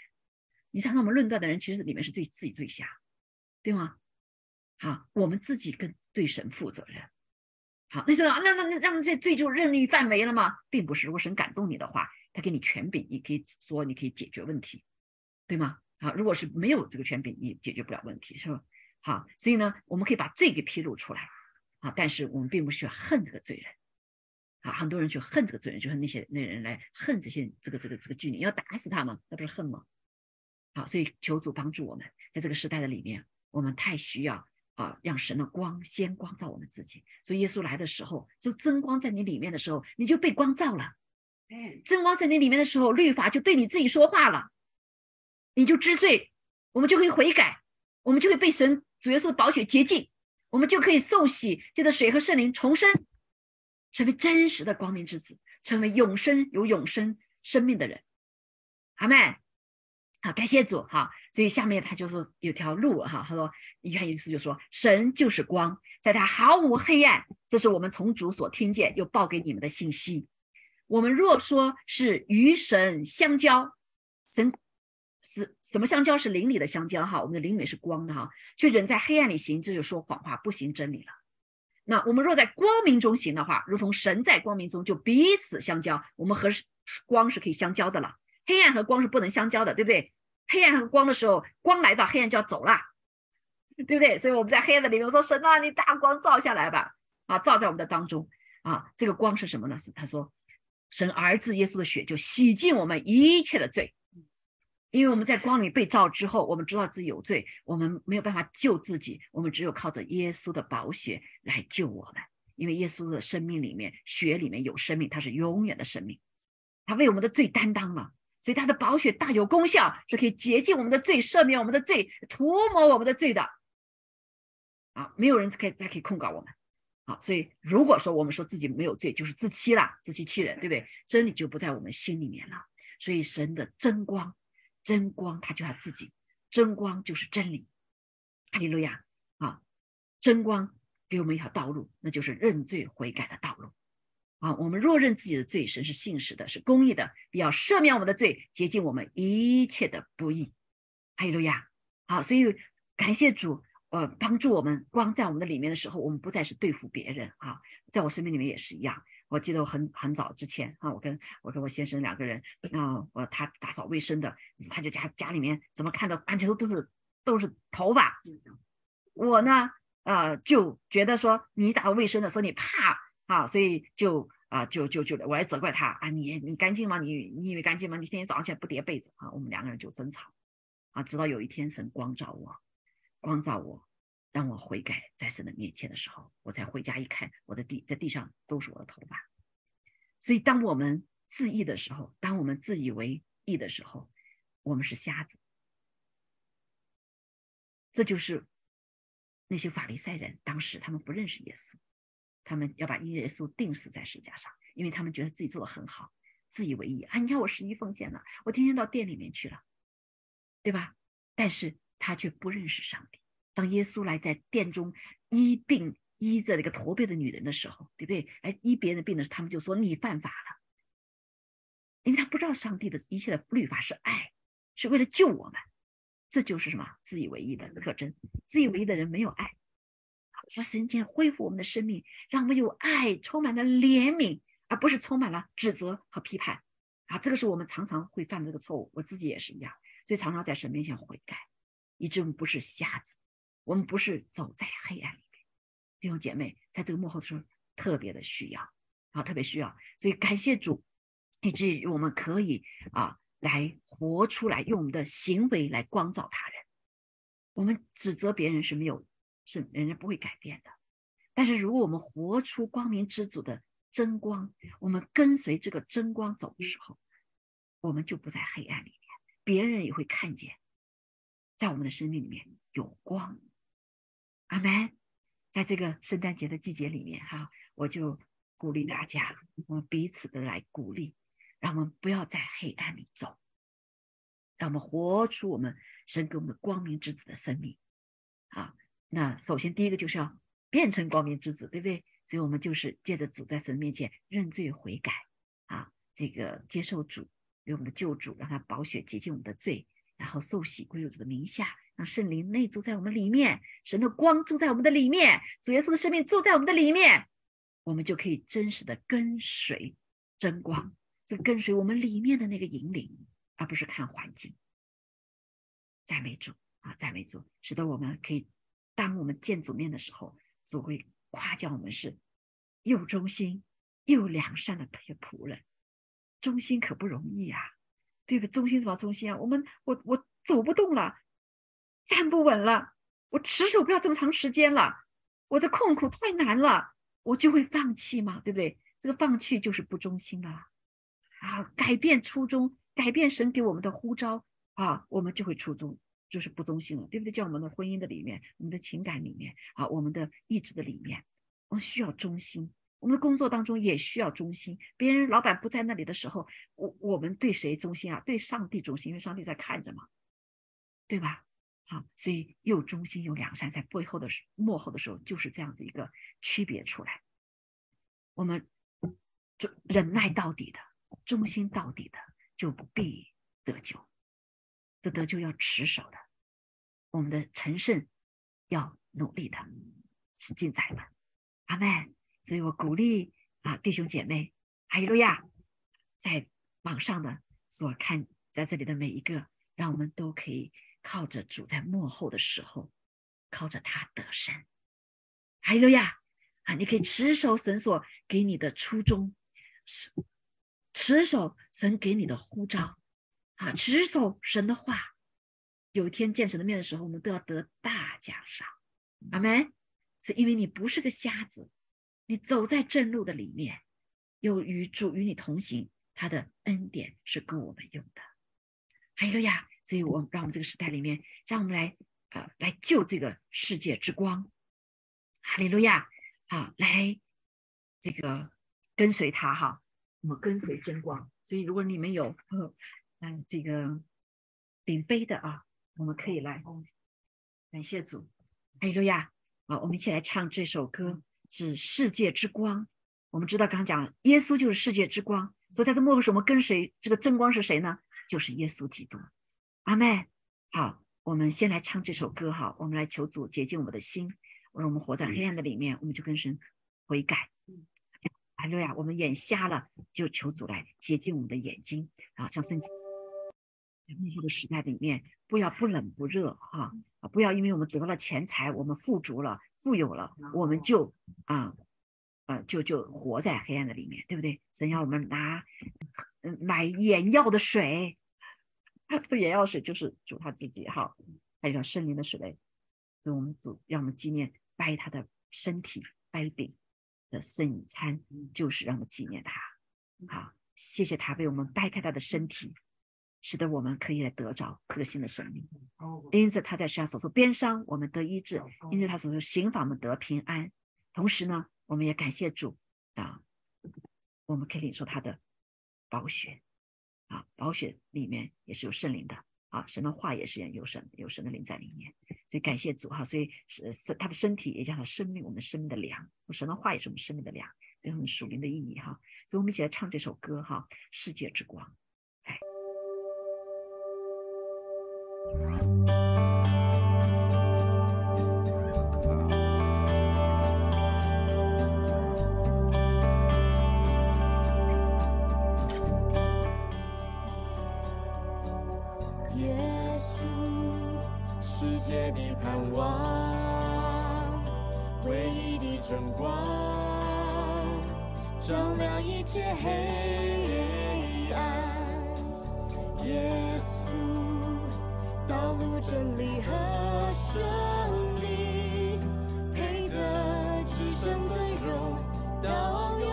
Speaker 1: 你想想我们论断的人，其实里面是最自己最瞎，对吗？好，我们自己跟对神负责任。好，那说那那那让这罪就任意范围了吗？并不是。如果神感动你的话。他给你权柄，你可以说你可以解决问题，对吗？啊，如果是没有这个权柄，你解决不了问题，是吧？好，所以呢，我们可以把罪给披露出来，啊，但是我们并不需要恨这个罪人，啊，很多人去恨这个罪人，就恨那些那人来恨这些这个这个这个妓女，要打死他们，那不是恨吗？好，所以求主帮助我们，在这个时代的里面，我们太需要啊，让神的光先光照我们自己。所以耶稣来的时候，就真光在你里面的时候，你就被光照了。真光在你里面的时候，律法就对你自己说话了，你就知罪，我们就可以悔改，我们就会被神主耶稣的宝血洁净，我们就可以受洗，借着水和圣灵重生。成为真实的光明之子，成为永生有永生生命的人，阿妹，好，感谢主哈。所以下面他就是有条路哈。他说，一看意思就说，神就是光，在他毫无黑暗。这是我们从主所听见又报给你们的信息。我们若说是与神相交，神是什么相交？是灵里的相交哈。我们的灵里是光的哈，却人在黑暗里行，这就说谎话，不行真理了。那我们若在光明中行的话，如同神在光明中，就彼此相交。我们和光是可以相交的了，黑暗和光是不能相交的，对不对？黑暗和光的时候，光来到，黑暗就要走了，对不对？所以我们在黑暗的里面说：“神啊，你大光照下来吧！”啊，照在我们的当中啊。这个光是什么呢？是他说，神儿子耶稣的血就洗净我们一切的罪。因为我们在光里被照之后，我们知道自己有罪，我们没有办法救自己，我们只有靠着耶稣的宝血来救我们。因为耶稣的生命里面，血里面有生命，他是永远的生命，他为我们的罪担当了，所以他的宝血大有功效，是可以洁净我们的罪，赦免我们的罪，涂抹我们的罪的。啊，没有人可以再可以控告我们。好，所以如果说我们说自己没有罪，就是自欺了，自欺欺人，对不对？真理就不在我们心里面了。所以神的真光。真光，他就他自己，真光就是真理。哈利路亚啊！真光给我们一条道路，那就是认罪悔改的道路啊！我们若认自己的罪，神是信实的，是公义的，必要赦免我们的罪，洁净我们一切的不义。哈利路亚！好，所以感谢主，呃，帮助我们光在我们的里面的时候，我们不再是对付别人啊，在我生命里面也是一样。我记得我很很早之前啊，我跟我跟我先生两个人啊，我他打扫卫生的，他就家家里面怎么看到完全都都是都是头发，我呢呃就觉得说你打扫卫生的说你怕啊，所以就啊就就就我来责怪他啊，你你干净吗？你你以为干净吗？你天天早上起来不叠被子啊？我们两个人就争吵啊，直到有一天神光照我，光照我。让我悔改，在神的面前的时候，我才回家一看，我的地在地上都是我的头发。所以，当我们自义的时候，当我们自以为义的时候，我们是瞎子。这就是那些法利赛人当时他们不认识耶稣，他们要把耶稣钉死在石架上，因为他们觉得自己做的很好，自以为义啊！你看我十一奉献了，我天天到店里面去了，对吧？但是他却不认识上帝。当耶稣来在殿中医病医着那个驼背的女人的时候，对不对？哎，医别人的病的时候，他们就说你犯法了，因为他不知道上帝的一切的律法是爱，是为了救我们。这就是什么自以为意的特征。自以为意的人没有爱。说神间恢复我们的生命，让我们有爱，充满了怜悯，而不是充满了指责和批判。啊，这个是我们常常会犯的这个错误。我自己也是一样，所以常常在神面前悔改，以致我们不是瞎子。我们不是走在黑暗里面，弟兄姐妹，在这个幕后的时候特别的需要啊，特别需要，所以感谢主，以至于我们可以啊来活出来，用我们的行为来光照他人。我们指责别人是没有，是人家不会改变的。但是如果我们活出光明之主的真光，我们跟随这个真光走的时候，我们就不在黑暗里面，别人也会看见，在我们的生命里面有光。阿门，在这个圣诞节的季节里面，哈，我就鼓励大家，我们彼此的来鼓励，让我们不要在黑暗里走，让我们活出我们神给我们的光明之子的生命。啊，那首先第一个就是要变成光明之子，对不对？所以我们就是借着主在神面前认罪悔改，啊，这个接受主为我们的救主，让他宝血洁净我们的罪，然后受洗归入主的名下。让圣灵内住在我们里面，神的光住在我们的里面，主耶稣的生命住在我们的里面，我们就可以真实的跟随真光，这跟随我们里面的那个引领，而不是看环境。赞美主啊，赞美主，使得我们可以，当我们见主面的时候，主会夸奖我们是又忠心又良善的仆人。忠心可不容易啊，对不？忠心什么忠心啊？我们我我走不动了，站不稳了，我持守不了这么长时间了，我这困苦太难了，我就会放弃嘛，对不对？这个放弃就是不忠心了啊！改变初衷，改变神给我们的呼召啊，我们就会初衷，就是不忠心了，对不对？在我们的婚姻的里面，我们的情感里面啊，我们的意志的里面，我们需要忠心。我们的工作当中也需要忠心。别人老板不在那里的时候，我我们对谁忠心啊？对上帝忠心，因为上帝在看着嘛，对吧？好，所以又忠心又良善，在背后的幕后的时候，就是这样子一个区别出来。我们就忍耐到底的，忠心到底的，就必得救。这得救要持守的，我们的成圣要努力的，是进仔们。阿门。所以我鼓励啊，弟兄姐妹，哈利路亚，在网上的所看，在这里的每一个，让我们都可以靠着主在幕后的时候，靠着他得胜，哈利路亚啊！你可以持守神所给你的初衷，持持守神给你的呼召啊，持守神的话。有一天见神的面的时候，我们都要得大奖赏，阿门。是因为你不是个瞎子。你走在正路的里面，有与主与你同行，他的恩典是跟我们用的。还有呀，所以我让我们这个时代里面，让我们来呃来救这个世界之光。哈利路亚！好，来这个跟随他哈，我们跟随真光。所以如果你们有嗯这个领杯的啊，我们可以来感谢主。哈利路亚！好，我们一起来唱这首歌。是世界之光。我们知道，刚讲耶稣就是世界之光，所以在这幕后时，我们跟随这个真光是谁呢？就是耶稣基督。阿妹，好，我们先来唱这首歌哈。我们来求主洁净我们的心。我说我们活在黑暗的里面，我们就跟神悔改。阿路亚，我们眼瞎了，就求主来洁净我们的眼睛。啊，像圣经幕后的时代里面，不要不冷不热哈啊，不要因为我们得了钱财，我们富足了。富有了，我们就啊，呃，就就活在黑暗的里面，对不对？神要我们拿嗯买眼药的水，这眼药水就是主他自己哈，还有圣灵的水类，所以我们主让我们纪念掰他的身体掰饼的圣餐，就是让我们纪念他，好，谢谢他为我们掰开他的身体。使得我们可以来得着这个新的生命，因此他在世上所受鞭伤，我们得医治；因此他所受刑罚，我们得平安。同时呢，我们也感谢主啊，我们可以领受他的宝血啊，宝血里面也是有圣灵的啊，神的话也是有神有神的灵在里面，所以感谢主哈，所以是是他的身体也叫他生命，我们生命的粮，神的话也是我们生命的粮，有很属灵的意义哈。所以我们一起来唱这首歌哈，《世界之光》。
Speaker 3: 耶稣，世界的盼望，唯一的真光，照亮一切黑暗。耶。真理和生命，配得至圣尊荣到永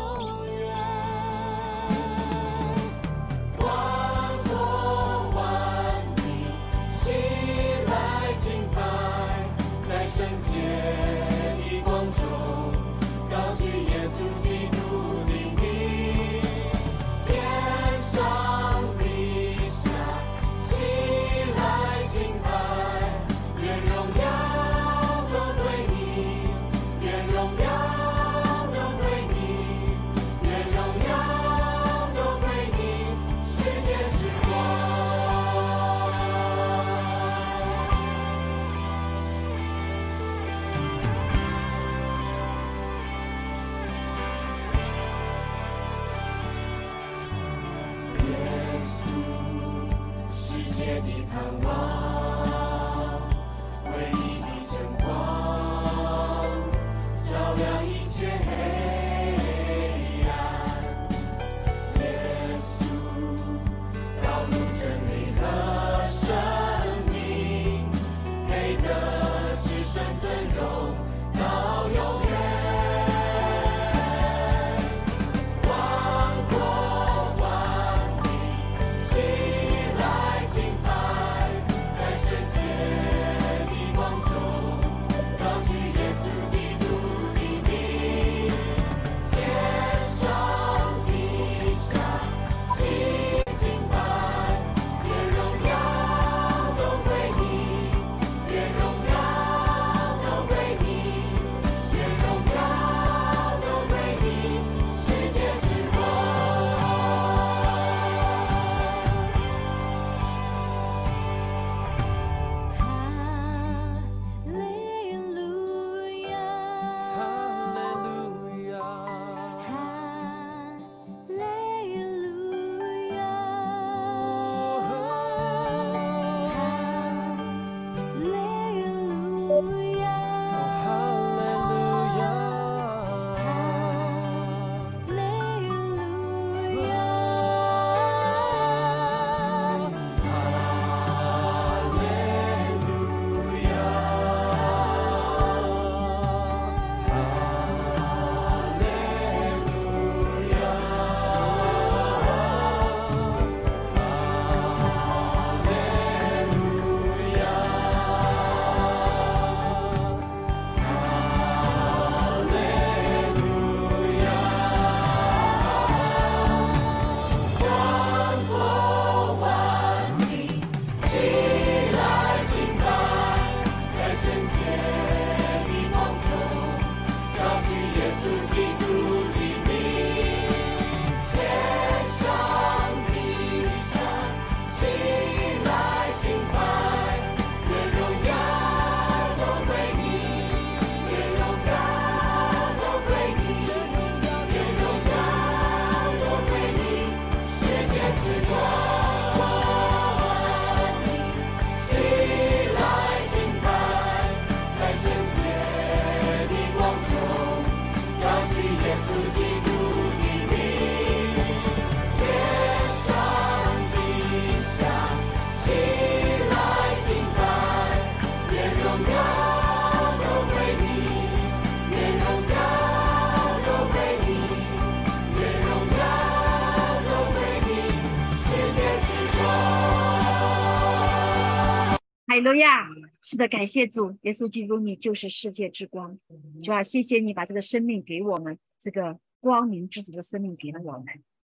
Speaker 1: 路亚！是的，感谢主，耶稣基督，你就是世界之光。主啊，谢谢你把这个生命给我们，这个光明之子的生命给了我们。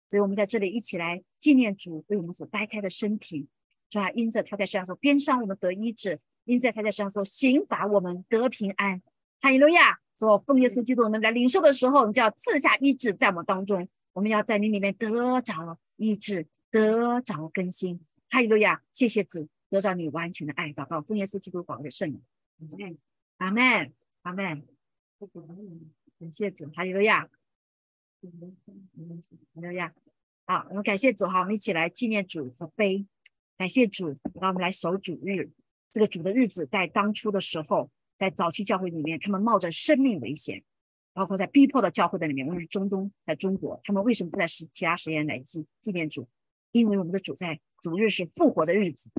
Speaker 1: 所以，我们在这里一起来纪念主为我们所掰开的身体。主啊，因着他在世上说边上我们得医治，因着他在世上说刑罚我们得平安。哈利路亚！说奉耶稣基督，我们来领受的时候，你就要赐下医治在我们当中。我们要在你里面得着医治，得着更新。哈利路亚！谢谢主，得着你完全的爱。祷告，奉耶稣基督宝贵的圣名。阿门，阿门。感谢主，哈利路亚。哈利路亚。好，我们感谢主哈，我们一起来纪念主的碑。感谢主，让我们来守主日。这个主的日子，在当初的时候。在早期教会里面，他们冒着生命危险，包括在逼迫的教会的里面，无论是中东，在中国，他们为什么不在时其他时间来纪纪念主？因为我们的主在主日是复活的日子，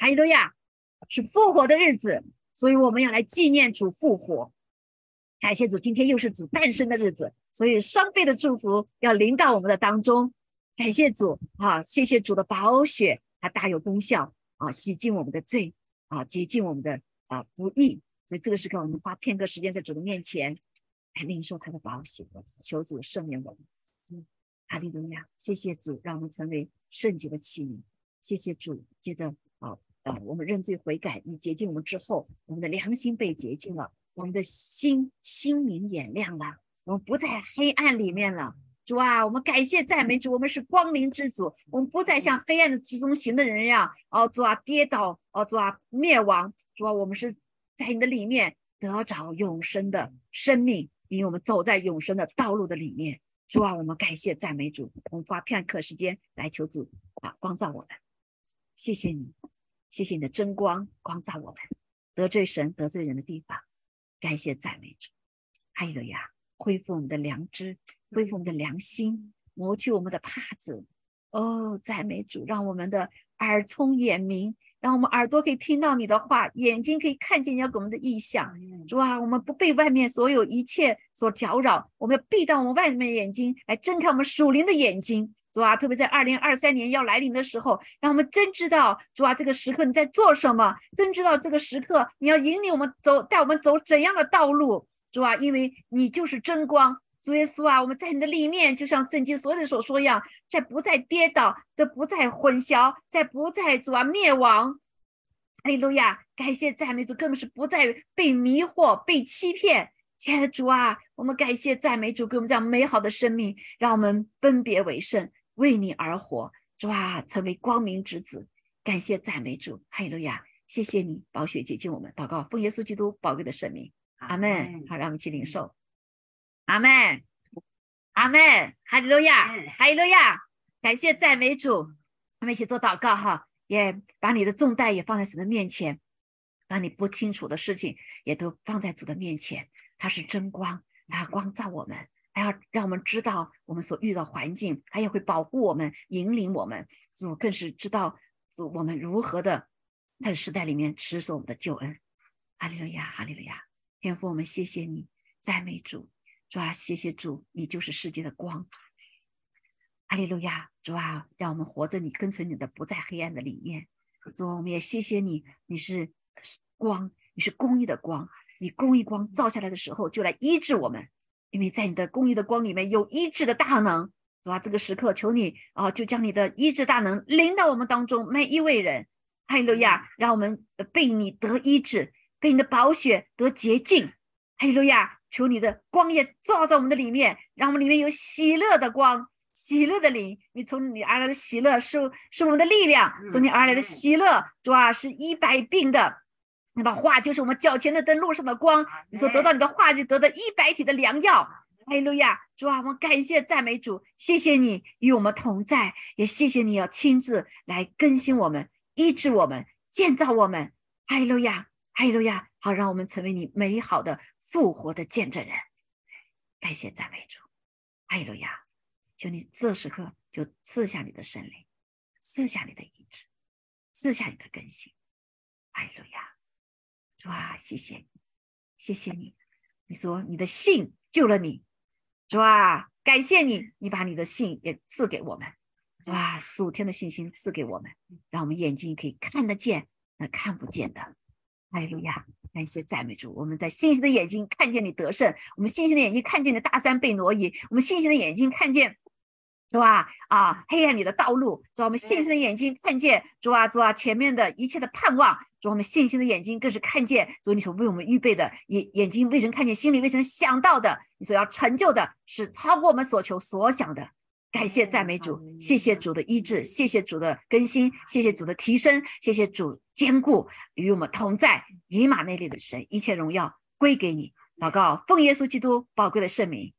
Speaker 1: 哈利路亚，是复活的日子，所以我们要来纪念主复活。感谢主，今天又是主诞生的日子，所以双倍的祝福要临到我们的当中。感谢主啊，谢谢主的宝血，它大有功效啊，洗净我们的罪啊，洁净我们的啊不义。所以这个时刻，我们花片刻时间在主的面前来领受他的宝血，求主赦免我们。嗯，哈利路亚！谢谢主，让我们成为圣洁的器皿。谢谢主。接着，啊，我们认罪悔改，你洁净我们之后，我们的良心被洁净了，我们的心心明眼亮了，我们不在黑暗里面了。主啊，我们感谢赞美主，我们是光明之主，我们不再像黑暗的之中行的人一样，哦，主啊，跌倒，哦，主啊，灭亡。主啊，我们是。在你的里面得着永生的生命，因为我们走在永生的道路的里面。主啊，我们感谢赞美主，我们花片刻时间来求主啊光照我们。谢谢你，谢谢你的真光光照我们，得罪神得罪人的地方，感谢赞美主。还有呀，恢复我们的良知，恢复我们的良心，磨去我们的帕子。哦，赞美主，让我们的耳聪眼明。让我们耳朵可以听到你的话，眼睛可以看见你要给我们的意象。主啊，我们不被外面所有一切所搅扰，我们要闭上我们外面的眼睛，来睁开我们属灵的眼睛。主啊，特别在二零二三年要来临的时候，让我们真知道主啊，这个时刻你在做什么，真知道这个时刻你要引领我们走，带我们走怎样的道路。主啊，因为你就是真光。主耶稣啊，我们在你的里面，就像圣经所有的所说一样，在不再跌倒，在不再混淆，在不再主啊灭亡。哈利路亚！感谢赞美主，根本是不再被迷惑、被欺骗。亲爱的主啊，我们感谢赞美主，给我们这样美好的生命，让我们分别为圣，为你而活。主啊，成为光明之子。感谢赞美主，哈利路亚！谢谢你，宝血洁净我们。祷告，奉耶稣基督宝贵的圣名。阿门。好，让我们去领受。阿门，阿门，哈利路亚，哈利路亚，感谢赞美主，我们一起做祷告哈，也把你的重担也放在神的面前，把你不清楚的事情也都放在主的面前，他是真光，他光照我们，还要让我们知道我们所遇到环境，他也会保护我们，引领我们，主更是知道主我们如何的在时代里面持守我们的救恩，哈利路亚，哈利路亚，天父，我们谢谢你，赞美主。主啊，谢谢主，你就是世界的光。哈利路亚，主啊，让我们活着，你跟随你的，不在黑暗的里面。主，我们也谢谢你，你是光，你是公义的光，你公义光照下来的时候，就来医治我们，因为在你的公义的光里面有医治的大能。主啊，这个时刻求你啊，就将你的医治大能临到我们当中每一位人。哈利路亚，让我们被你得医治，被你的宝血得洁净。哈利路亚。求你的光也照在我们的里面，让我们里面有喜乐的光、喜乐的灵。你从你而来的喜乐是是我们的力量，从你而来的喜乐，主啊，是医百病的。那的话就是我们脚前的灯，路上的光。你所得到你的话，就得到一百体的良药。哈利路亚，主啊，我们感谢赞美主，谢谢你与我们同在，也谢谢你要亲自来更新我们、医治我们、建造我们。哈利路亚，哈利路亚，好，让我们成为你美好的。复活的见证人，感谢赞美主，哈利路亚！求你这时刻就赐下你的圣灵，赐下你的医治，赐下你的更新，哈利路亚！主啊，谢谢你，谢谢你！你说你的信救了你，主啊，感谢你，你把你的信也赐给我们，主啊，属天的信心赐给我们，让我们眼睛可以看得见，那看不见的。哈利路亚，感谢赞美主。我们在信心的眼睛看见你得胜，我们信心的眼睛看见你大山被挪移，我们信心的眼睛看见。主啊啊，黑暗里的道路，主啊，我们信心的眼睛看见，主啊主啊，前面的一切的盼望，主，我们信心的眼睛更是看见，主你所为我们预备的眼眼睛未曾看见，心里未曾想到的，你所要成就的是超过我们所求所想的。感谢赞美主，谢谢主的医治，谢谢主的更新，谢谢主的提升，谢谢主坚固与我们同在，以马内利的神，一切荣耀归给你。祷告，奉耶稣基督宝贵的圣名，